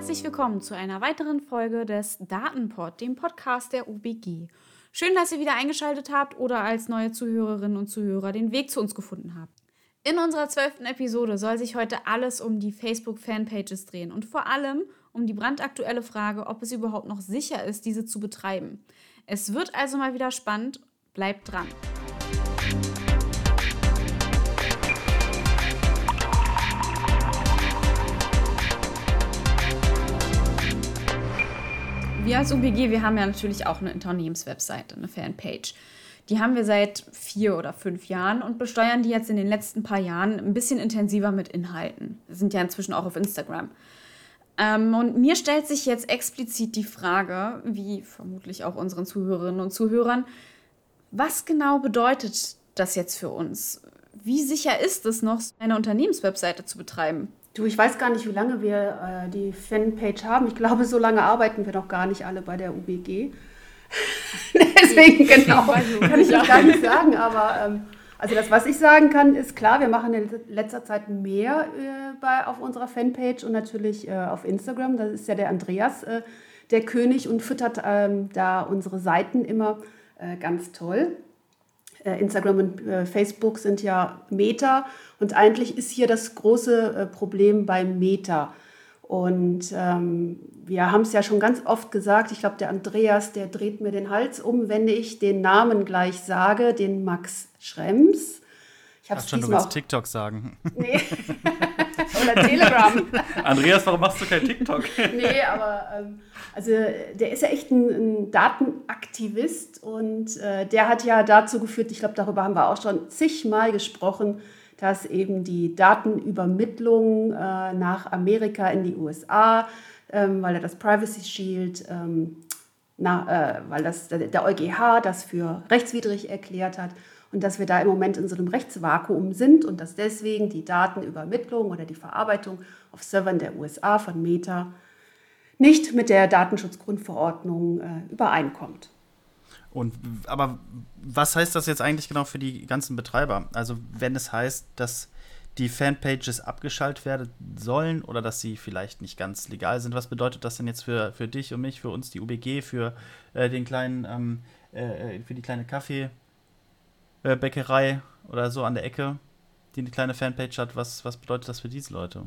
herzlich willkommen zu einer weiteren Folge des Datenpod, dem Podcast der UBG. Schön, dass ihr wieder eingeschaltet habt oder als neue Zuhörerinnen und Zuhörer den Weg zu uns gefunden habt. In unserer zwölften Episode soll sich heute alles um die Facebook-Fanpages drehen und vor allem um die brandaktuelle Frage, ob es überhaupt noch sicher ist, diese zu betreiben. Es wird also mal wieder spannend. Bleibt dran. Wir als UBG, wir haben ja natürlich auch eine Unternehmenswebseite, eine Fanpage. Die haben wir seit vier oder fünf Jahren und besteuern die jetzt in den letzten paar Jahren ein bisschen intensiver mit Inhalten. Wir sind ja inzwischen auch auf Instagram. Ähm, und mir stellt sich jetzt explizit die Frage, wie vermutlich auch unseren Zuhörerinnen und Zuhörern, was genau bedeutet das jetzt für uns? Wie sicher ist es noch, eine Unternehmenswebseite zu betreiben? Du, ich weiß gar nicht, wie lange wir äh, die Fanpage haben. Ich glaube, so lange arbeiten wir noch gar nicht alle bei der UBG. Deswegen genau, kann ich das gar nicht sagen. Aber ähm, also das, was ich sagen kann, ist klar, wir machen in letzter Zeit mehr äh, bei, auf unserer Fanpage und natürlich äh, auf Instagram. Das ist ja der Andreas, äh, der König und füttert ähm, da unsere Seiten immer äh, ganz toll. Äh, Instagram und äh, Facebook sind ja Meta und eigentlich ist hier das große äh, Problem beim Meta. Und ähm, wir haben es ja schon ganz oft gesagt, ich glaube, der Andreas, der dreht mir den Hals um, wenn ich den Namen gleich sage, den Max Schrems. Ich habe schon, du willst TikTok sagen. Nee. Oder Telegram. Andreas, warum machst du kein TikTok? nee, aber ähm, also der ist ja echt ein, ein Datenaktivist und äh, der hat ja dazu geführt, ich glaube, darüber haben wir auch schon zigmal gesprochen, dass eben die Datenübermittlung äh, nach Amerika in die USA, ähm, weil er das Privacy Shield, ähm, na, äh, weil das, der EuGH das für rechtswidrig erklärt hat und dass wir da im Moment in so einem Rechtsvakuum sind und dass deswegen die Datenübermittlung oder die Verarbeitung auf Servern der USA von Meta nicht mit der Datenschutzgrundverordnung äh, übereinkommt. Und aber was heißt das jetzt eigentlich genau für die ganzen Betreiber? Also wenn es heißt, dass die Fanpages abgeschaltet werden sollen oder dass sie vielleicht nicht ganz legal sind, was bedeutet das denn jetzt für, für dich und mich, für uns, die UBG, für äh, den kleinen, ähm, äh, für die kleine Kaffeebäckerei äh, oder so an der Ecke, die eine kleine Fanpage hat? Was, was bedeutet das für diese Leute?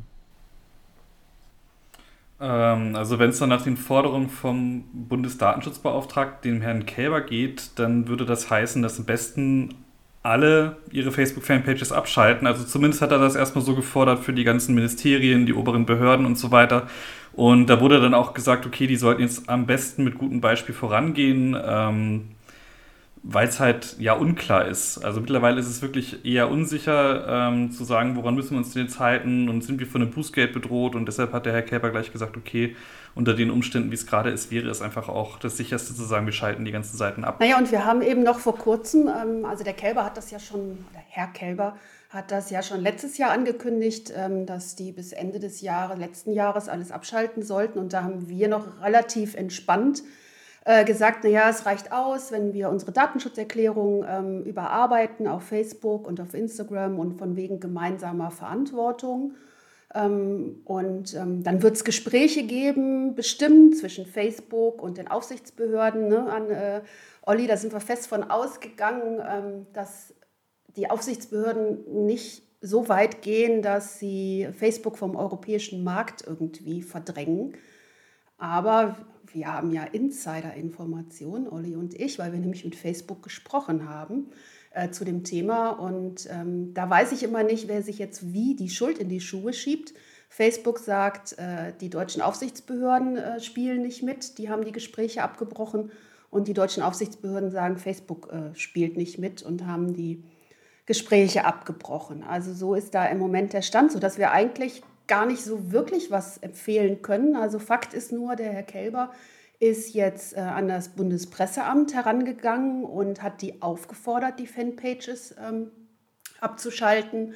Ähm, also wenn es dann nach den Forderungen vom Bundesdatenschutzbeauftragten, dem Herrn Kälber, geht, dann würde das heißen, dass am besten alle ihre Facebook-Fanpages abschalten. Also zumindest hat er das erstmal so gefordert für die ganzen Ministerien, die oberen Behörden und so weiter. Und da wurde dann auch gesagt, okay, die sollten jetzt am besten mit gutem Beispiel vorangehen. Ähm, weil es halt ja unklar ist. Also mittlerweile ist es wirklich eher unsicher ähm, zu sagen, woran müssen wir uns denn jetzt halten und sind wir von einem Bußgeld bedroht und deshalb hat der Herr Käper gleich gesagt, okay, unter den Umständen, wie es gerade ist, wäre es einfach auch das sicherste zu sagen, wir schalten die ganzen Seiten ab. Naja, und wir haben eben noch vor kurzem, ähm, also der Kälber hat das ja schon, oder Herr Kälber hat das ja schon letztes Jahr angekündigt, ähm, dass die bis Ende des Jahres, letzten Jahres alles abschalten sollten und da haben wir noch relativ entspannt äh, gesagt, naja, es reicht aus, wenn wir unsere Datenschutzerklärung ähm, überarbeiten auf Facebook und auf Instagram und von wegen gemeinsamer Verantwortung. Ähm, und ähm, dann wird es Gespräche geben, bestimmt zwischen Facebook und den Aufsichtsbehörden. Ne, an äh, Olli, da sind wir fest von ausgegangen, ähm, dass die Aufsichtsbehörden nicht so weit gehen, dass sie Facebook vom europäischen Markt irgendwie verdrängen. Aber wir haben ja Insider-Informationen, Olli und ich, weil wir nämlich mit Facebook gesprochen haben äh, zu dem Thema. Und ähm, da weiß ich immer nicht, wer sich jetzt wie die Schuld in die Schuhe schiebt. Facebook sagt, äh, die deutschen Aufsichtsbehörden äh, spielen nicht mit, die haben die Gespräche abgebrochen. Und die deutschen Aufsichtsbehörden sagen, Facebook äh, spielt nicht mit und haben die Gespräche abgebrochen. Also so ist da im Moment der Stand, sodass wir eigentlich gar nicht so wirklich was empfehlen können. Also Fakt ist nur, der Herr Kelber ist jetzt äh, an das Bundespresseamt herangegangen und hat die aufgefordert, die Fanpages ähm, abzuschalten.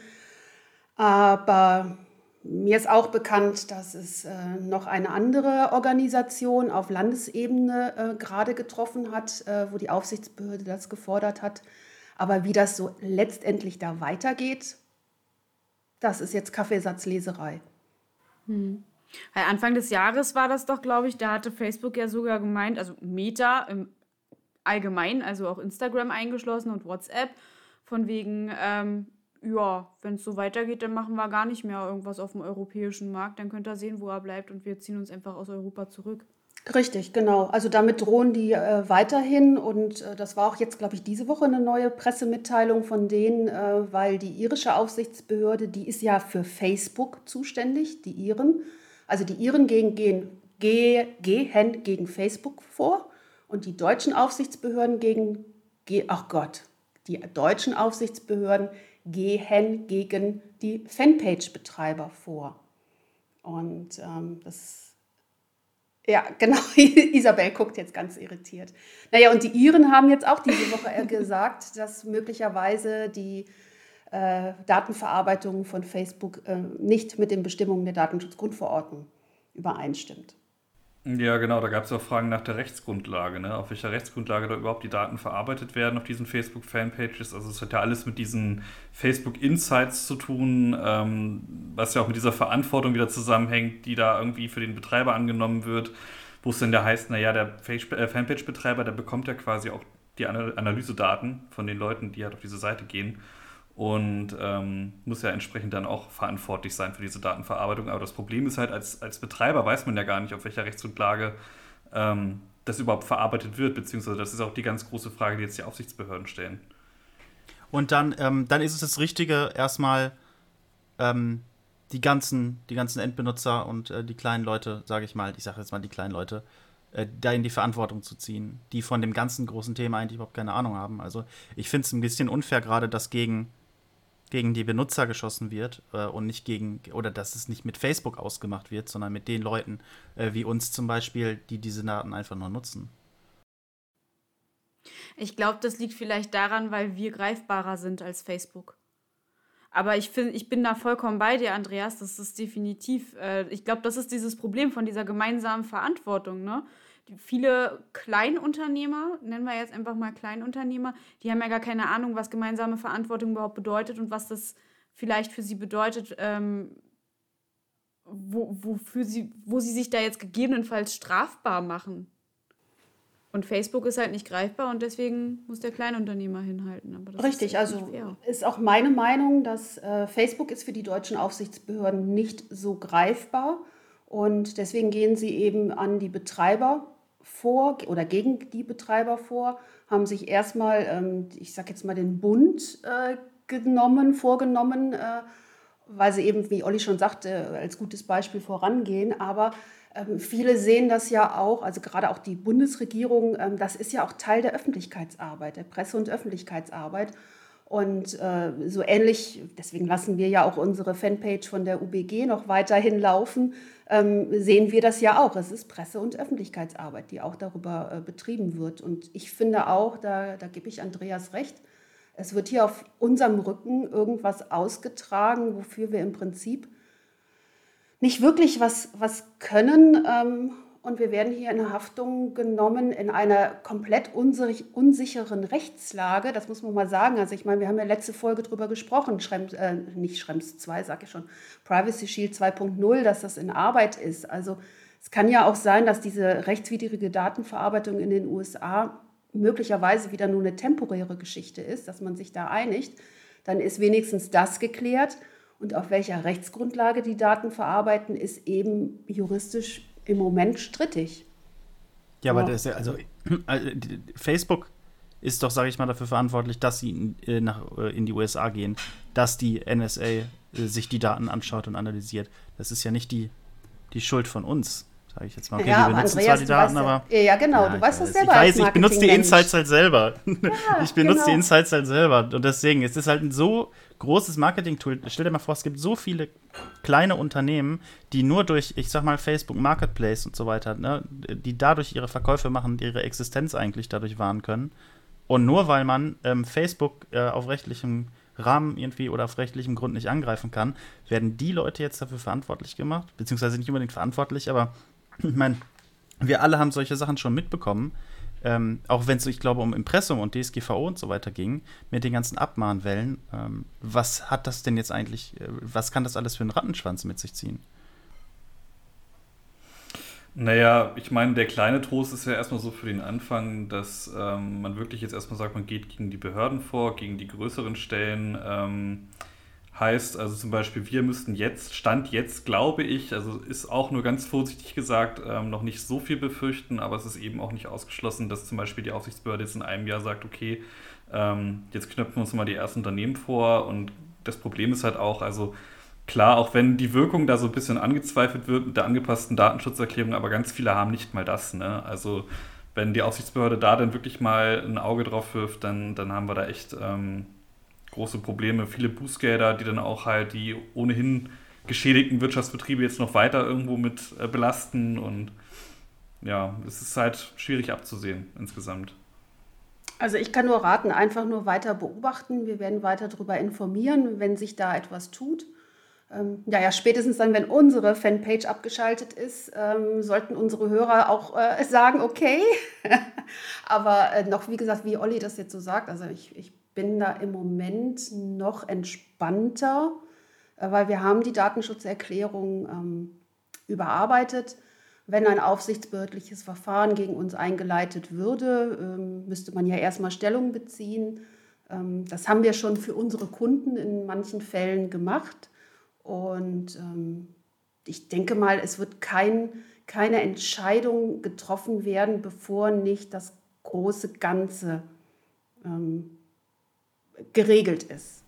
Aber mir ist auch bekannt, dass es äh, noch eine andere Organisation auf Landesebene äh, gerade getroffen hat, äh, wo die Aufsichtsbehörde das gefordert hat. Aber wie das so letztendlich da weitergeht, das ist jetzt Kaffeesatzleserei. Hm. Weil Anfang des Jahres war das doch, glaube ich, da hatte Facebook ja sogar gemeint, also Meta im Allgemeinen, also auch Instagram eingeschlossen und WhatsApp, von wegen, ähm, ja, wenn es so weitergeht, dann machen wir gar nicht mehr irgendwas auf dem europäischen Markt. Dann könnt ihr sehen, wo er bleibt und wir ziehen uns einfach aus Europa zurück. Richtig, genau. Also damit drohen die äh, weiterhin und äh, das war auch jetzt, glaube ich, diese Woche eine neue Pressemitteilung von denen, äh, weil die irische Aufsichtsbehörde, die ist ja für Facebook zuständig, die Iren. Also die Iren gehen, gehen, gehen gegen Facebook vor und die deutschen Aufsichtsbehörden gegen, ach Gott, die deutschen Aufsichtsbehörden gehen gegen die Fanpage-Betreiber vor. Und ähm, das, ja, genau, Isabel guckt jetzt ganz irritiert. Naja, und die Iren haben jetzt auch diese Woche äh, gesagt, dass möglicherweise die äh, Datenverarbeitung von Facebook äh, nicht mit den Bestimmungen der Datenschutzgrundverordnung übereinstimmt. Ja, genau, da gab es auch Fragen nach der Rechtsgrundlage, ne? auf welcher Rechtsgrundlage da überhaupt die Daten verarbeitet werden auf diesen Facebook-Fanpages. Also es hat ja alles mit diesen Facebook-Insights zu tun, ähm, was ja auch mit dieser Verantwortung wieder zusammenhängt, die da irgendwie für den Betreiber angenommen wird, wo es dann ja heißt, naja, der äh, Fanpage-Betreiber, der bekommt ja quasi auch die Analysedaten von den Leuten, die halt auf diese Seite gehen und ähm, muss ja entsprechend dann auch verantwortlich sein für diese Datenverarbeitung. Aber das Problem ist halt, als, als Betreiber weiß man ja gar nicht, auf welcher Rechtsgrundlage ähm, das überhaupt verarbeitet wird, beziehungsweise das ist auch die ganz große Frage, die jetzt die Aufsichtsbehörden stellen. Und dann, ähm, dann ist es das Richtige, erstmal ähm, die, ganzen, die ganzen Endbenutzer und äh, die kleinen Leute, sage ich mal, ich sage jetzt mal die kleinen Leute, äh, da in die Verantwortung zu ziehen, die von dem ganzen großen Thema eigentlich überhaupt keine Ahnung haben. Also ich finde es ein bisschen unfair, gerade das gegen gegen die Benutzer geschossen wird äh, und nicht gegen, oder dass es nicht mit Facebook ausgemacht wird, sondern mit den Leuten äh, wie uns zum Beispiel, die diese Daten einfach nur nutzen. Ich glaube, das liegt vielleicht daran, weil wir greifbarer sind als Facebook. Aber ich finde, ich bin da vollkommen bei dir, Andreas. Das ist definitiv, äh, ich glaube, das ist dieses Problem von dieser gemeinsamen Verantwortung, ne? Viele Kleinunternehmer, nennen wir jetzt einfach mal Kleinunternehmer, die haben ja gar keine Ahnung, was gemeinsame Verantwortung überhaupt bedeutet und was das vielleicht für sie bedeutet, ähm, wo, wofür sie, wo sie sich da jetzt gegebenenfalls strafbar machen. Und Facebook ist halt nicht greifbar und deswegen muss der Kleinunternehmer hinhalten. Richtig, ist also ist auch meine Meinung, dass äh, Facebook ist für die deutschen Aufsichtsbehörden nicht so greifbar und deswegen gehen sie eben an die Betreiber vor oder gegen die Betreiber vor, haben sich erstmal, ähm, ich sage jetzt mal, den Bund äh, genommen, vorgenommen, äh, weil sie eben, wie Olli schon sagte, als gutes Beispiel vorangehen. Aber ähm, viele sehen das ja auch, also gerade auch die Bundesregierung, ähm, das ist ja auch Teil der Öffentlichkeitsarbeit, der Presse- und Öffentlichkeitsarbeit. Und äh, so ähnlich, deswegen lassen wir ja auch unsere Fanpage von der UBG noch weiterhin laufen, ähm, sehen wir das ja auch. Es ist Presse- und Öffentlichkeitsarbeit, die auch darüber äh, betrieben wird. Und ich finde auch, da, da gebe ich Andreas recht, es wird hier auf unserem Rücken irgendwas ausgetragen, wofür wir im Prinzip nicht wirklich was, was können. Ähm, und wir werden hier in Haftung genommen in einer komplett unsicheren Rechtslage. Das muss man mal sagen. Also ich meine, wir haben ja letzte Folge darüber gesprochen, Schrems, äh, nicht Schrems 2, sage ich schon, Privacy Shield 2.0, dass das in Arbeit ist. Also es kann ja auch sein, dass diese rechtswidrige Datenverarbeitung in den USA möglicherweise wieder nur eine temporäre Geschichte ist, dass man sich da einigt. Dann ist wenigstens das geklärt. Und auf welcher Rechtsgrundlage die Daten verarbeiten, ist eben juristisch im Moment strittig. Ja, aber, ist ja, also, also Facebook ist doch, sage ich mal, dafür verantwortlich, dass sie in, äh, nach, äh, in die USA gehen, dass die NSA äh, sich die Daten anschaut und analysiert. Das ist ja nicht die, die Schuld von uns sage ich jetzt mal. Okay, ja, wir benutzen Andreas, zwar die Daten, aber. Ja, genau, ja, du weißt das selber. Ich weiß, ich benutze die Insights halt selber. Ich benutze genau. die Insights halt selber. Und deswegen, es ist halt ein so großes Marketing-Tool. Stell dir mal vor, es gibt so viele kleine Unternehmen, die nur durch, ich sag mal, Facebook Marketplace und so weiter, ne, die dadurch ihre Verkäufe machen, ihre Existenz eigentlich dadurch wahren können. Und nur weil man ähm, Facebook äh, auf rechtlichem Rahmen irgendwie oder auf rechtlichem Grund nicht angreifen kann, werden die Leute jetzt dafür verantwortlich gemacht, beziehungsweise nicht unbedingt verantwortlich, aber ich meine, wir alle haben solche Sachen schon mitbekommen. Ähm, auch wenn es, ich glaube, um Impressum und DSGVO und so weiter ging, mit den ganzen Abmahnwellen. Ähm, was hat das denn jetzt eigentlich, äh, was kann das alles für einen Rattenschwanz mit sich ziehen? Naja, ich meine, der kleine Trost ist ja erstmal so für den Anfang, dass ähm, man wirklich jetzt erstmal sagt, man geht gegen die Behörden vor, gegen die größeren Stellen. Heißt also zum Beispiel, wir müssten jetzt, Stand jetzt, glaube ich, also ist auch nur ganz vorsichtig gesagt, ähm, noch nicht so viel befürchten, aber es ist eben auch nicht ausgeschlossen, dass zum Beispiel die Aufsichtsbehörde jetzt in einem Jahr sagt, okay, ähm, jetzt knöpfen wir uns mal die ersten Unternehmen vor und das Problem ist halt auch, also Klar, auch wenn die Wirkung da so ein bisschen angezweifelt wird mit der angepassten Datenschutzerklärung, aber ganz viele haben nicht mal das. Ne? Also wenn die Aufsichtsbehörde da dann wirklich mal ein Auge drauf wirft, dann, dann haben wir da echt ähm, große Probleme. Viele Bußgelder, die dann auch halt die ohnehin geschädigten Wirtschaftsbetriebe jetzt noch weiter irgendwo mit äh, belasten. Und ja, es ist halt schwierig abzusehen insgesamt. Also ich kann nur raten, einfach nur weiter beobachten. Wir werden weiter darüber informieren, wenn sich da etwas tut ähm, ja, ja, spätestens dann, wenn unsere Fanpage abgeschaltet ist, ähm, sollten unsere Hörer auch äh, sagen, okay. Aber äh, noch, wie gesagt, wie Olli das jetzt so sagt, also ich, ich bin da im Moment noch entspannter, äh, weil wir haben die Datenschutzerklärung ähm, überarbeitet. Wenn ein aufsichtsbehördliches Verfahren gegen uns eingeleitet würde, ähm, müsste man ja erstmal Stellung beziehen. Ähm, das haben wir schon für unsere Kunden in manchen Fällen gemacht. Und ähm, ich denke mal, es wird kein, keine Entscheidung getroffen werden, bevor nicht das große Ganze ähm, geregelt ist.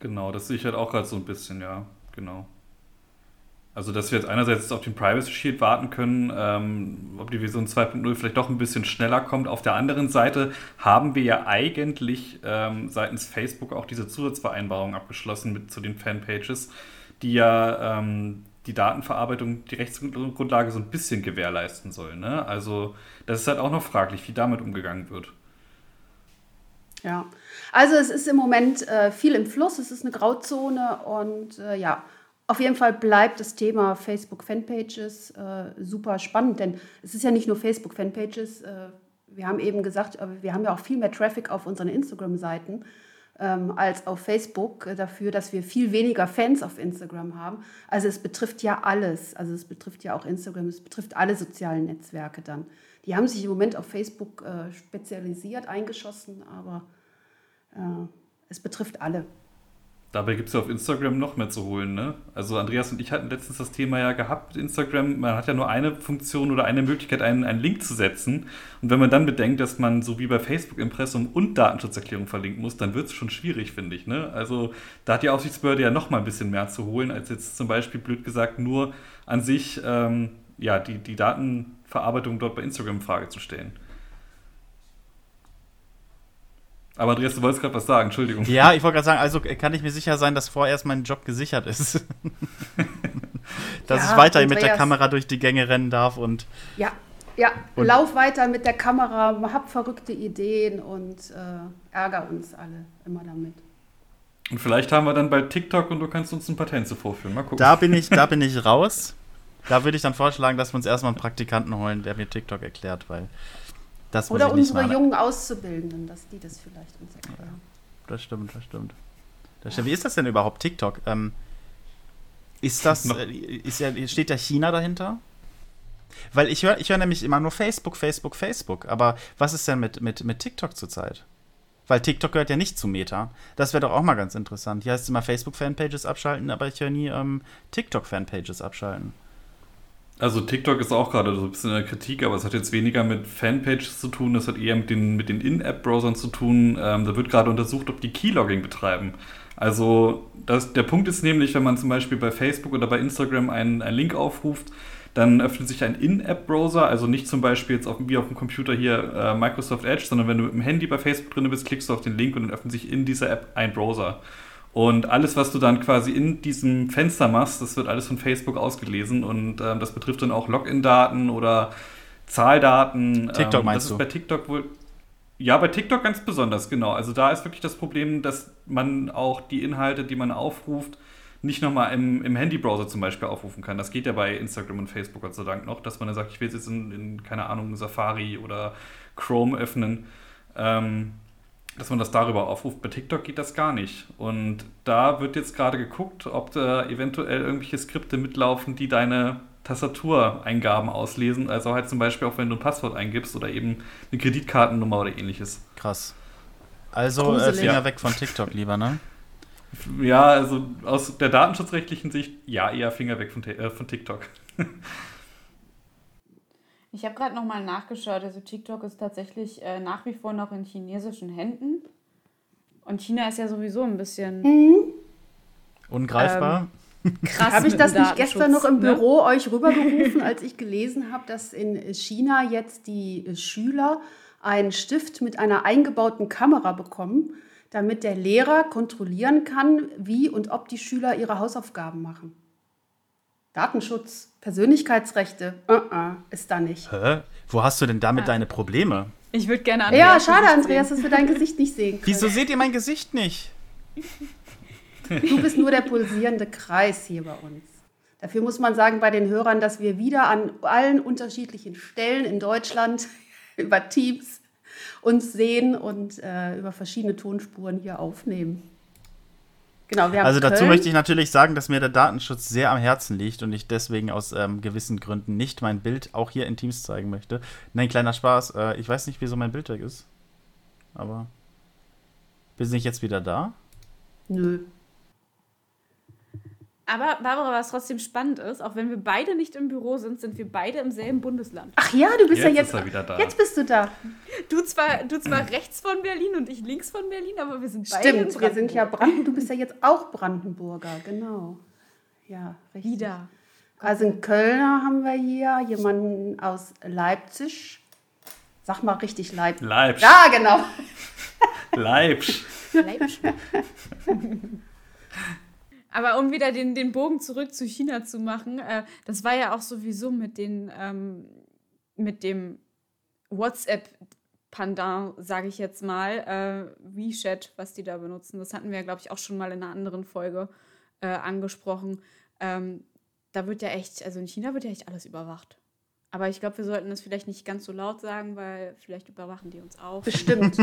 Genau, das sehe ich halt auch gerade so ein bisschen, ja, genau. Also, dass wir jetzt einerseits auf den Privacy Shield warten können, ähm, ob die Version 2.0 vielleicht doch ein bisschen schneller kommt. Auf der anderen Seite haben wir ja eigentlich ähm, seitens Facebook auch diese Zusatzvereinbarung abgeschlossen mit zu den Fanpages, die ja ähm, die Datenverarbeitung, die Rechtsgrundlage so ein bisschen gewährleisten soll. Ne? Also, das ist halt auch noch fraglich, wie damit umgegangen wird. Ja, also es ist im Moment äh, viel im Fluss, es ist eine Grauzone und äh, ja, auf jeden Fall bleibt das Thema Facebook-Fanpages äh, super spannend, denn es ist ja nicht nur Facebook-Fanpages. Äh, wir haben eben gesagt, äh, wir haben ja auch viel mehr Traffic auf unseren Instagram-Seiten ähm, als auf Facebook äh, dafür, dass wir viel weniger Fans auf Instagram haben. Also es betrifft ja alles. Also es betrifft ja auch Instagram, es betrifft alle sozialen Netzwerke dann. Die haben sich im Moment auf Facebook spezialisiert, eingeschossen, aber es betrifft alle. Dabei gibt es ja auf Instagram noch mehr zu holen. Ne? Also Andreas und ich hatten letztens das Thema ja gehabt Instagram. Man hat ja nur eine Funktion oder eine Möglichkeit, einen, einen Link zu setzen. Und wenn man dann bedenkt, dass man so wie bei Facebook Impressum und Datenschutzerklärung verlinken muss, dann wird es schon schwierig, finde ich. Ne? Also da hat die Aufsichtsbehörde ja noch mal ein bisschen mehr zu holen, als jetzt zum Beispiel, blöd gesagt, nur an sich ähm, ja, die, die Datenverarbeitung dort bei Instagram in Frage zu stellen. Aber Andreas, du wolltest gerade was sagen, Entschuldigung. Ja, ich wollte gerade sagen, also kann ich mir sicher sein, dass vorerst mein Job gesichert ist. dass ja, ich weiterhin mit der Kamera durch die Gänge rennen darf und. Ja, ja, und lauf weiter mit der Kamera, hab verrückte Ideen und äh, ärger uns alle immer damit. Und vielleicht haben wir dann bald TikTok und du kannst uns ein Patent so vorführen. Mal gucken. Da bin ich, da bin ich raus. Da würde ich dann vorschlagen, dass wir uns erstmal einen Praktikanten holen, der mir TikTok erklärt, weil das Oder unsere jungen Auszubildenden, dass die das vielleicht uns erklären. Das stimmt, das stimmt. Das stimmt. Wie ist das denn überhaupt, TikTok? Ähm, ist das, äh, ist ja, steht da China dahinter? Weil ich höre ich hör nämlich immer nur Facebook, Facebook, Facebook. Aber was ist denn mit, mit, mit TikTok zurzeit? Weil TikTok gehört ja nicht zu Meta. Das wäre doch auch mal ganz interessant. Hier heißt es immer Facebook-Fanpages abschalten, aber ich höre nie ähm, TikTok-Fanpages abschalten. Also TikTok ist auch gerade so ein bisschen in der Kritik, aber es hat jetzt weniger mit Fanpages zu tun, das hat eher mit den, mit den In-App-Browsern zu tun. Ähm, da wird gerade untersucht, ob die Keylogging betreiben. Also das, der Punkt ist nämlich, wenn man zum Beispiel bei Facebook oder bei Instagram einen, einen Link aufruft, dann öffnet sich ein In-App-Browser, also nicht zum Beispiel jetzt auf, wie auf dem Computer hier äh, Microsoft Edge, sondern wenn du mit dem Handy bei Facebook drin bist, klickst du auf den Link und dann öffnet sich in dieser App ein Browser. Und alles, was du dann quasi in diesem Fenster machst, das wird alles von Facebook ausgelesen und ähm, das betrifft dann auch Login-Daten oder Zahldaten. TikTok ähm, meinst das ist bei TikTok wohl. Ja, bei TikTok ganz besonders, genau. Also da ist wirklich das Problem, dass man auch die Inhalte, die man aufruft, nicht nochmal im, im Handybrowser zum Beispiel aufrufen kann. Das geht ja bei Instagram und Facebook Gott sei Dank noch, dass man dann sagt, ich will jetzt in, in keine Ahnung, Safari oder Chrome öffnen. Ähm, dass man das darüber aufruft. Bei TikTok geht das gar nicht. Und da wird jetzt gerade geguckt, ob da eventuell irgendwelche Skripte mitlaufen, die deine Tastatureingaben auslesen, also halt zum Beispiel auch wenn du ein Passwort eingibst oder eben eine Kreditkartennummer oder ähnliches. Krass. Also äh, Finger weg von TikTok lieber, ne? Ja, also aus der datenschutzrechtlichen Sicht, ja, eher Finger weg von, äh, von TikTok. ich habe gerade nochmal nachgeschaut. Also TikTok ist tatsächlich äh, nach wie vor noch in chinesischen Händen. Und China ist ja sowieso ein bisschen mhm. ungreifbar. Ähm, krass. Habe ich das nicht gestern noch im ne? Büro euch rübergerufen, als ich gelesen habe, dass in China jetzt die Schüler einen Stift mit einer eingebauten Kamera bekommen, damit der Lehrer kontrollieren kann, wie und ob die Schüler ihre Hausaufgaben machen. Datenschutz, Persönlichkeitsrechte, uh -uh, ist da nicht. Hä? Wo hast du denn damit ja. deine Probleme? Ich würde gerne Andreas. Ja, schade, Andreas, dass wir dein Gesicht nicht sehen können. Wieso seht ihr mein Gesicht nicht? Du bist nur der pulsierende Kreis hier bei uns. Dafür muss man sagen bei den Hörern, dass wir wieder an allen unterschiedlichen Stellen in Deutschland über Teams uns sehen und äh, über verschiedene Tonspuren hier aufnehmen. Genau, also dazu Köln. möchte ich natürlich sagen, dass mir der Datenschutz sehr am Herzen liegt und ich deswegen aus ähm, gewissen Gründen nicht mein Bild auch hier in Teams zeigen möchte. Nein, kleiner Spaß. Äh, ich weiß nicht, wieso mein Bild weg ist. Aber. Bin ich jetzt wieder da? Nö. Aber Barbara, was trotzdem spannend ist, auch wenn wir beide nicht im Büro sind, sind wir beide im selben Bundesland. Ach ja, du bist jetzt ja jetzt. Ist er wieder da. Jetzt bist du da. Du zwar, du zwar rechts von Berlin und ich links von Berlin, aber wir sind beide. Stimmt, wir sind ja Brandenburg. Du bist ja jetzt auch Brandenburger, genau. Ja, richtig. Wieder. Also in Kölner haben wir hier jemanden aus Leipzig. Sag mal richtig Leipzig. Leipzig. Ja, genau. Leipzig. Leipzig. Aber um wieder den, den Bogen zurück zu China zu machen, äh, das war ja auch sowieso mit, den, ähm, mit dem WhatsApp-Pendant, sage ich jetzt mal, äh, WeChat, was die da benutzen. Das hatten wir, glaube ich, auch schon mal in einer anderen Folge äh, angesprochen. Ähm, da wird ja echt, also in China wird ja echt alles überwacht. Aber ich glaube, wir sollten das vielleicht nicht ganz so laut sagen, weil vielleicht überwachen die uns auch. Bestimmt.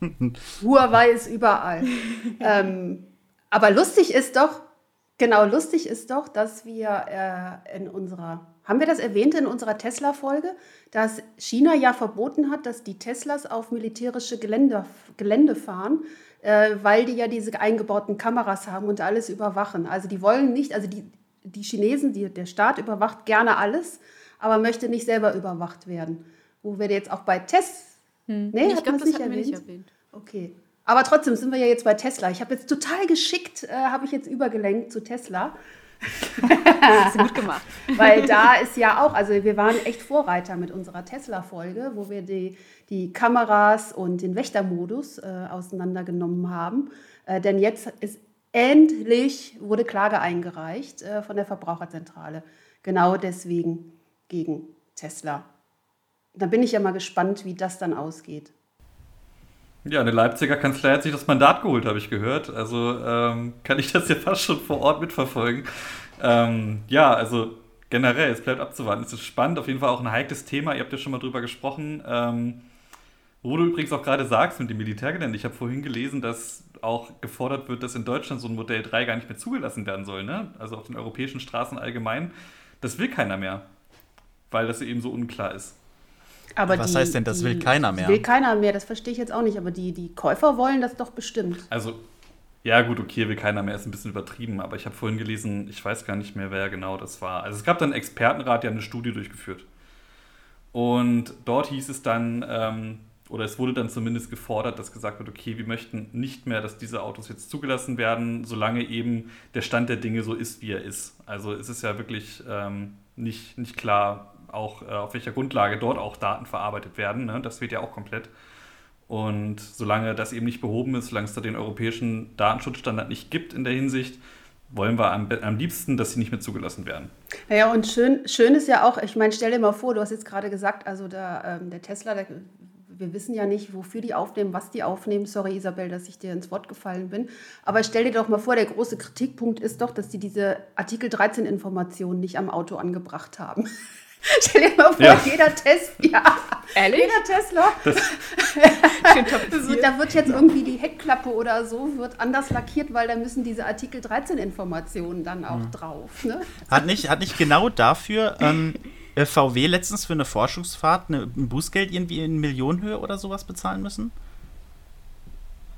Huawei ist überall. ähm, aber lustig ist doch, genau, lustig ist doch, dass wir äh, in unserer, haben wir das erwähnt in unserer Tesla-Folge, dass China ja verboten hat, dass die Teslas auf militärische Gelände, Gelände fahren, äh, weil die ja diese eingebauten Kameras haben und alles überwachen. Also die wollen nicht, also die, die Chinesen, die, der Staat überwacht gerne alles, aber möchte nicht selber überwacht werden. Wo wir jetzt auch bei Tests. Hm. Nee, ich glaube, das nicht erwähnt? nicht erwähnt. Okay. Aber trotzdem sind wir ja jetzt bei Tesla. Ich habe jetzt total geschickt, äh, habe ich jetzt übergelenkt zu Tesla. Hast du gut gemacht. Weil da ist ja auch, also wir waren echt Vorreiter mit unserer Tesla-Folge, wo wir die, die Kameras und den Wächtermodus äh, auseinandergenommen haben. Äh, denn jetzt ist endlich, wurde Klage eingereicht äh, von der Verbraucherzentrale. Genau deswegen gegen Tesla. Da bin ich ja mal gespannt, wie das dann ausgeht. Ja, eine Leipziger Kanzlei hat sich das Mandat geholt, habe ich gehört. Also ähm, kann ich das ja fast schon vor Ort mitverfolgen. Ähm, ja, also generell, es bleibt abzuwarten. Es ist spannend, auf jeden Fall auch ein heikles Thema. Ihr habt ja schon mal drüber gesprochen. Ähm, wo du übrigens auch gerade sagst mit dem Militärgelände. Ich habe vorhin gelesen, dass auch gefordert wird, dass in Deutschland so ein Modell 3 gar nicht mehr zugelassen werden soll. Ne? Also auf den europäischen Straßen allgemein. Das will keiner mehr, weil das eben so unklar ist. Aber Was die, heißt denn, das die, will keiner mehr? Will keiner mehr, das verstehe ich jetzt auch nicht. Aber die, die Käufer wollen das doch bestimmt. Also, ja, gut, okay, will keiner mehr, ist ein bisschen übertrieben. Aber ich habe vorhin gelesen, ich weiß gar nicht mehr, wer genau das war. Also, es gab dann einen Expertenrat, der eine Studie durchgeführt. Und dort hieß es dann, ähm, oder es wurde dann zumindest gefordert, dass gesagt wird, okay, wir möchten nicht mehr, dass diese Autos jetzt zugelassen werden, solange eben der Stand der Dinge so ist, wie er ist. Also es ist ja wirklich ähm, nicht, nicht klar, auch äh, auf welcher Grundlage dort auch Daten verarbeitet werden. Ne? Das wird ja auch komplett. Und solange das eben nicht behoben ist, solange es da den europäischen Datenschutzstandard nicht gibt in der Hinsicht, wollen wir am, am liebsten, dass sie nicht mehr zugelassen werden. Naja, und schön, schön ist ja auch, ich meine, stell dir mal vor, du hast jetzt gerade gesagt, also der, ähm, der Tesla, der, wir wissen ja nicht, wofür die aufnehmen, was die aufnehmen. Sorry, Isabel, dass ich dir ins Wort gefallen bin. Aber stell dir doch mal vor, der große Kritikpunkt ist doch, dass die diese Artikel 13-Informationen nicht am Auto angebracht haben. Stell dir mal vor, ja. jeder Test, ja. Ehrlich? Jeder Tesla. Das da wird jetzt irgendwie die Heckklappe oder so wird anders lackiert, weil da müssen diese Artikel 13 Informationen dann auch mhm. drauf. Ne? Hat, nicht, hat nicht genau dafür ähm, äh, VW letztens für eine Forschungsfahrt eine, ein Bußgeld irgendwie in Millionenhöhe oder sowas bezahlen müssen?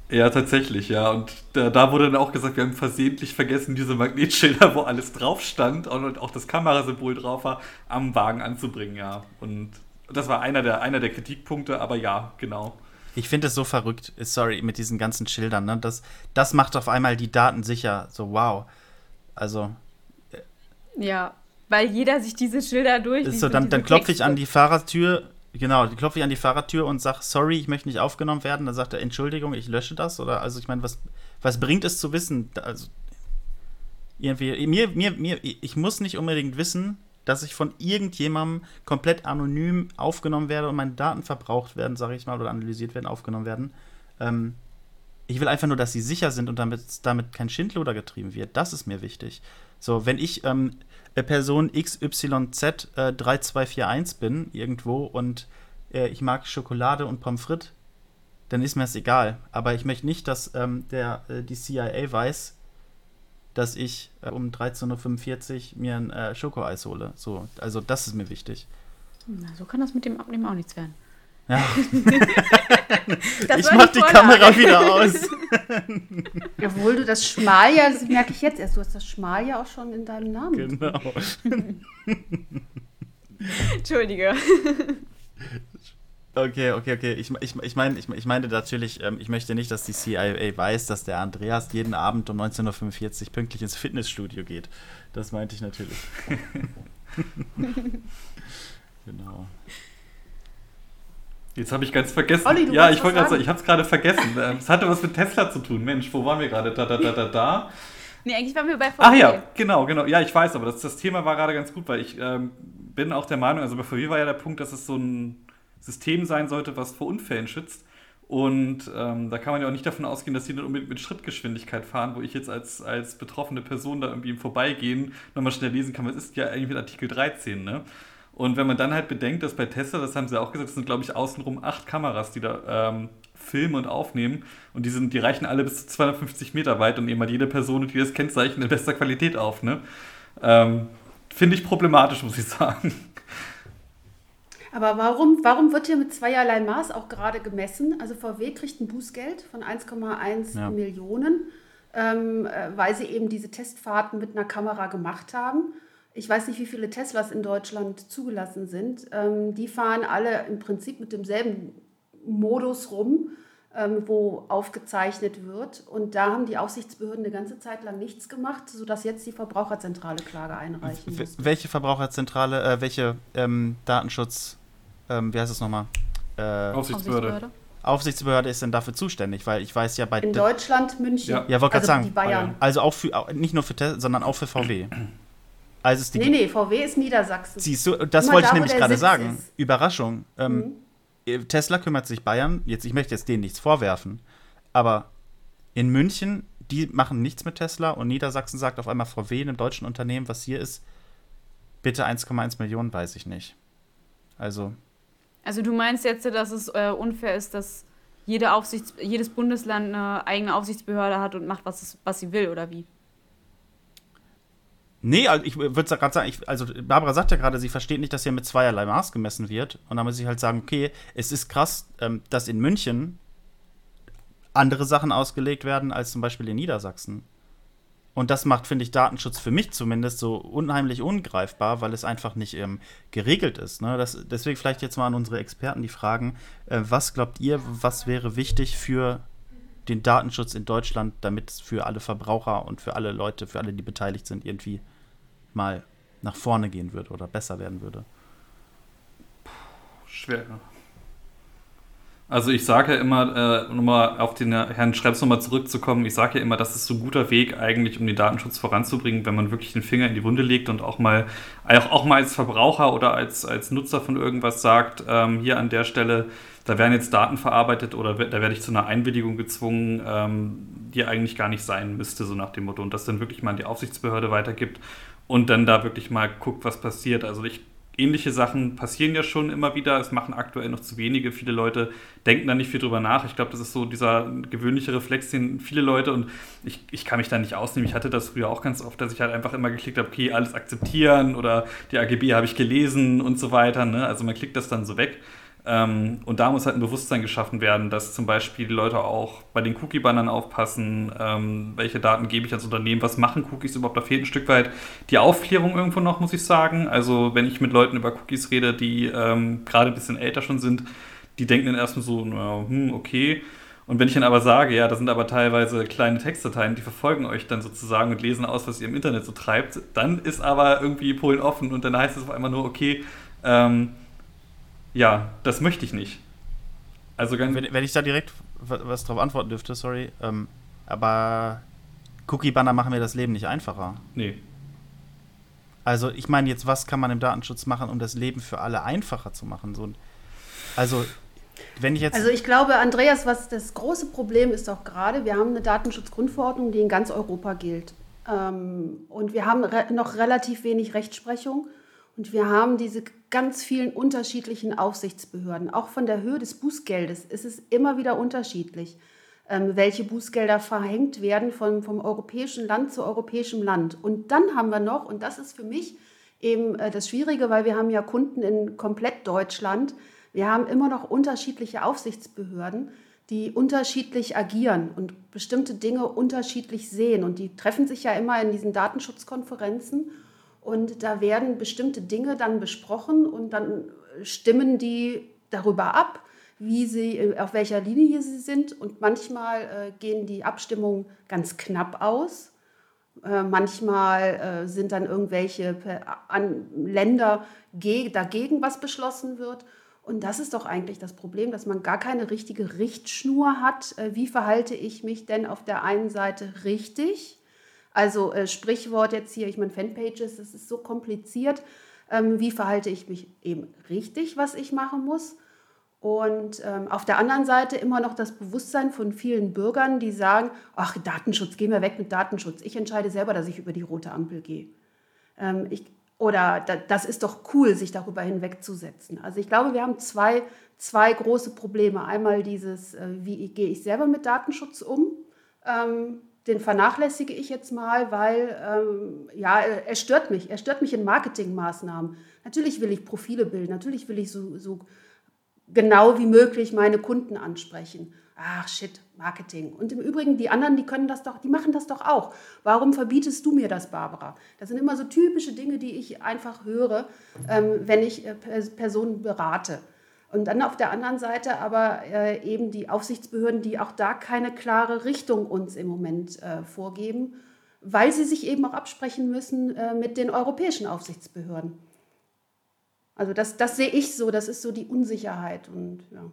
Ja, tatsächlich, ja. Und da, da, wurde dann auch gesagt, wir haben versehentlich vergessen, diese Magnetschilder, wo alles drauf stand und auch das Kamerasymbol drauf war, am Wagen anzubringen, ja. Und das war einer der, einer der Kritikpunkte, aber ja, genau. Ich finde es so verrückt, sorry, mit diesen ganzen Schildern, ne? Das, das macht auf einmal die Daten sicher. So, wow. Also. Ja, weil jeder sich diese Schilder durch. Ist so, dann, dann klopfe ich an die Fahrertür Genau, klopfe ich an die Fahrertür und sage, sorry, ich möchte nicht aufgenommen werden. Dann sagt er, Entschuldigung, ich lösche das. Oder also ich meine, was, was bringt es zu wissen? Also irgendwie, mir, mir, mir, ich muss nicht unbedingt wissen, dass ich von irgendjemandem komplett anonym aufgenommen werde und meine Daten verbraucht werden, sage ich mal, oder analysiert werden, aufgenommen werden. Ähm, ich will einfach nur, dass sie sicher sind und damit, damit kein Schindluder getrieben wird. Das ist mir wichtig. So, wenn ich ähm, Person XYZ äh, 3241 bin irgendwo und äh, ich mag Schokolade und Pommes frites, dann ist mir das egal. Aber ich möchte nicht, dass ähm, der, äh, die CIA weiß, dass ich äh, um 13.45 Uhr mir ein äh, Schokoeis hole. So, also das ist mir wichtig. Na, so kann das mit dem Abnehmen auch nichts werden. Ja. ich mach die Kamera wieder aus. Obwohl du das Schmal ja, das merke ich jetzt erst, du hast das Schmal ja auch schon in deinem Namen. Genau. Entschuldige. Okay, okay, okay. Ich, ich, ich, mein, ich, ich meine natürlich, ähm, ich möchte nicht, dass die CIA weiß, dass der Andreas jeden Abend um 19.45 Uhr pünktlich ins Fitnessstudio geht. Das meinte ich natürlich. genau. Jetzt habe ich ganz vergessen. Olli, ja, ich wollte gerade sagen, ich habe es gerade vergessen. Ähm, es hatte was mit Tesla zu tun. Mensch, wo waren wir gerade? Da, da, da, da, da. Nee, eigentlich waren wir bei VW. Ach ja, genau, genau. Ja, ich weiß, aber das, das Thema war gerade ganz gut, weil ich ähm, bin auch der Meinung, also bei VW war ja der Punkt, dass es so ein System sein sollte, was vor Unfällen schützt. Und ähm, da kann man ja auch nicht davon ausgehen, dass die dann unbedingt mit Schrittgeschwindigkeit fahren, wo ich jetzt als, als betroffene Person da irgendwie im Vorbeigehen nochmal schnell lesen kann, was ist ja eigentlich mit Artikel 13, ne? Und wenn man dann halt bedenkt, dass bei Tesla, das haben sie auch gesagt, das sind glaube ich außenrum acht Kameras, die da ähm, filmen und aufnehmen. Und die, sind, die reichen alle bis zu 250 Meter weit und nehmen halt jede Person, die das Kennzeichen in bester Qualität auf. Ne? Ähm, Finde ich problematisch, muss ich sagen. Aber warum, warum wird hier mit zweierlei Maß auch gerade gemessen? Also VW kriegt ein Bußgeld von 1,1 ja. Millionen, ähm, äh, weil sie eben diese Testfahrten mit einer Kamera gemacht haben ich weiß nicht, wie viele Teslas in Deutschland zugelassen sind. Ähm, die fahren alle im Prinzip mit demselben Modus rum, ähm, wo aufgezeichnet wird. Und da haben die Aufsichtsbehörden eine ganze Zeit lang nichts gemacht, sodass jetzt die Verbraucherzentrale Klage einreichen muss. Welche Verbraucherzentrale, äh, welche ähm, Datenschutz, ähm, wie heißt es nochmal? Äh, Aufsichtsbehörde. Aufsichtsbehörde. Aufsichtsbehörde ist denn dafür zuständig? Weil ich weiß ja bei. In Deutschland, München. Ja, ja wollte also gerade sagen. Bayern. Also auch für, nicht nur für Tesla, sondern auch für VW. Also ist die nee, nee, VW ist Niedersachsen. Siehst du, das Immer wollte da, ich nämlich gerade sagen. Ist. Überraschung. Ähm, mhm. Äh, Tesla kümmert sich Bayern, jetzt, ich möchte jetzt denen nichts vorwerfen, aber in München, die machen nichts mit Tesla und Niedersachsen sagt auf einmal VW, einem deutschen Unternehmen, was hier ist, bitte 1,1 Millionen, weiß ich nicht. Also. Also du meinst jetzt, dass es äh, unfair ist, dass jede Aufsichts jedes Bundesland eine eigene Aufsichtsbehörde hat und macht, was, es, was sie will, oder wie? Nee, also ich würde gerade sagen, ich, also Barbara sagt ja gerade, sie versteht nicht, dass hier mit zweierlei Maß gemessen wird. Und dann muss ich halt sagen, okay, es ist krass, ähm, dass in München andere Sachen ausgelegt werden als zum Beispiel in Niedersachsen. Und das macht, finde ich, Datenschutz für mich zumindest so unheimlich ungreifbar, weil es einfach nicht ähm, geregelt ist. Ne? Das, deswegen vielleicht jetzt mal an unsere Experten die Fragen, äh, was glaubt ihr, was wäre wichtig für den Datenschutz in Deutschland, damit es für alle Verbraucher und für alle Leute, für alle, die beteiligt sind, irgendwie mal nach vorne gehen würde oder besser werden würde? Schwer. Also ich sage ja immer, äh, um mal auf den Herrn Schrems nochmal zurückzukommen, ich sage ja immer, das ist so ein guter Weg eigentlich, um den Datenschutz voranzubringen, wenn man wirklich den Finger in die Wunde legt und auch mal, auch, auch mal als Verbraucher oder als, als Nutzer von irgendwas sagt, ähm, hier an der Stelle, da werden jetzt Daten verarbeitet oder da werde ich zu einer Einwilligung gezwungen, ähm, die eigentlich gar nicht sein müsste, so nach dem Motto. Und das dann wirklich mal an die Aufsichtsbehörde weitergibt und dann da wirklich mal guckt, was passiert. Also ich, ähnliche Sachen passieren ja schon immer wieder. Es machen aktuell noch zu wenige. Viele Leute denken da nicht viel drüber nach. Ich glaube, das ist so dieser gewöhnliche Reflex, den viele Leute und ich, ich kann mich da nicht ausnehmen. Ich hatte das früher auch ganz oft, dass ich halt einfach immer geklickt habe, okay, alles akzeptieren oder die AGB habe ich gelesen und so weiter. Ne? Also man klickt das dann so weg. Ähm, und da muss halt ein Bewusstsein geschaffen werden, dass zum Beispiel die Leute auch bei den Cookie-Bannern aufpassen, ähm, welche Daten gebe ich als Unternehmen, was machen Cookies überhaupt. Da fehlt ein Stück weit die Aufklärung irgendwo noch, muss ich sagen. Also wenn ich mit Leuten über Cookies rede, die ähm, gerade ein bisschen älter schon sind, die denken dann erstmal so, na, hm, okay. Und wenn ich dann aber sage, ja, da sind aber teilweise kleine Textdateien, die verfolgen euch dann sozusagen und lesen aus, was ihr im Internet so treibt, dann ist aber irgendwie Polen offen und dann heißt es auf einmal nur, okay, ähm, ja, das möchte ich nicht. Also wenn, wenn ich da direkt was drauf antworten dürfte, sorry, ähm, aber Cookie-Banner machen mir das Leben nicht einfacher. Nee. Also ich meine jetzt, was kann man im Datenschutz machen, um das Leben für alle einfacher zu machen? So, also wenn ich jetzt also ich glaube, Andreas, was das große Problem ist auch gerade, wir haben eine Datenschutzgrundverordnung, die in ganz Europa gilt. Ähm, und wir haben re noch relativ wenig Rechtsprechung. Und wir haben diese ganz vielen unterschiedlichen Aufsichtsbehörden. Auch von der Höhe des Bußgeldes ist es immer wieder unterschiedlich, ähm, welche Bußgelder verhängt werden von, vom europäischen Land zu europäischem Land. Und dann haben wir noch, und das ist für mich eben äh, das Schwierige, weil wir haben ja Kunden in komplett Deutschland, wir haben immer noch unterschiedliche Aufsichtsbehörden, die unterschiedlich agieren und bestimmte Dinge unterschiedlich sehen. Und die treffen sich ja immer in diesen Datenschutzkonferenzen und da werden bestimmte Dinge dann besprochen und dann stimmen die darüber ab, wie sie, äh, auf welcher Linie sie sind. Und manchmal äh, gehen die Abstimmungen ganz knapp aus. Äh, manchmal äh, sind dann irgendwelche an Länder dagegen, was beschlossen wird. Und das ist doch eigentlich das Problem, dass man gar keine richtige Richtschnur hat. Äh, wie verhalte ich mich denn auf der einen Seite richtig also äh, Sprichwort jetzt hier, ich meine Fanpages, das ist so kompliziert. Ähm, wie verhalte ich mich eben richtig, was ich machen muss? Und ähm, auf der anderen Seite immer noch das Bewusstsein von vielen Bürgern, die sagen, ach, Datenschutz, gehen wir weg mit Datenschutz. Ich entscheide selber, dass ich über die rote Ampel gehe. Ähm, ich, oder da, das ist doch cool, sich darüber hinwegzusetzen. Also ich glaube, wir haben zwei, zwei große Probleme. Einmal dieses, äh, wie gehe ich selber mit Datenschutz um? Ähm, den vernachlässige ich jetzt mal, weil ähm, ja, er stört mich. Er stört mich in Marketingmaßnahmen. Natürlich will ich Profile bilden, natürlich will ich so, so genau wie möglich meine Kunden ansprechen. Ach shit, Marketing. Und im Übrigen, die anderen, die können das doch, die machen das doch auch. Warum verbietest du mir das, Barbara? Das sind immer so typische Dinge, die ich einfach höre, ähm, wenn ich äh, Personen berate. Und dann auf der anderen Seite aber äh, eben die Aufsichtsbehörden, die auch da keine klare Richtung uns im Moment äh, vorgeben, weil sie sich eben auch absprechen müssen äh, mit den europäischen Aufsichtsbehörden. Also das, das sehe ich so, das ist so die Unsicherheit. Und, ja.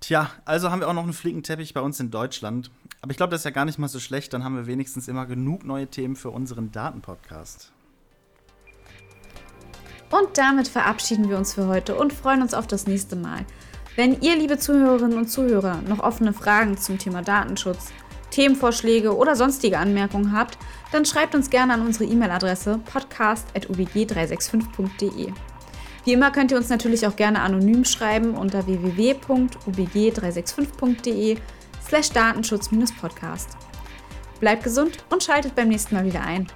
Tja, also haben wir auch noch einen Flickenteppich bei uns in Deutschland. Aber ich glaube, das ist ja gar nicht mal so schlecht. Dann haben wir wenigstens immer genug neue Themen für unseren Datenpodcast. Und damit verabschieden wir uns für heute und freuen uns auf das nächste Mal. Wenn ihr, liebe Zuhörerinnen und Zuhörer, noch offene Fragen zum Thema Datenschutz, Themenvorschläge oder sonstige Anmerkungen habt, dann schreibt uns gerne an unsere E-Mail-Adresse podcast.ubg365.de. Wie immer könnt ihr uns natürlich auch gerne anonym schreiben unter www.ubg365.de slash Datenschutz-Podcast. Bleibt gesund und schaltet beim nächsten Mal wieder ein.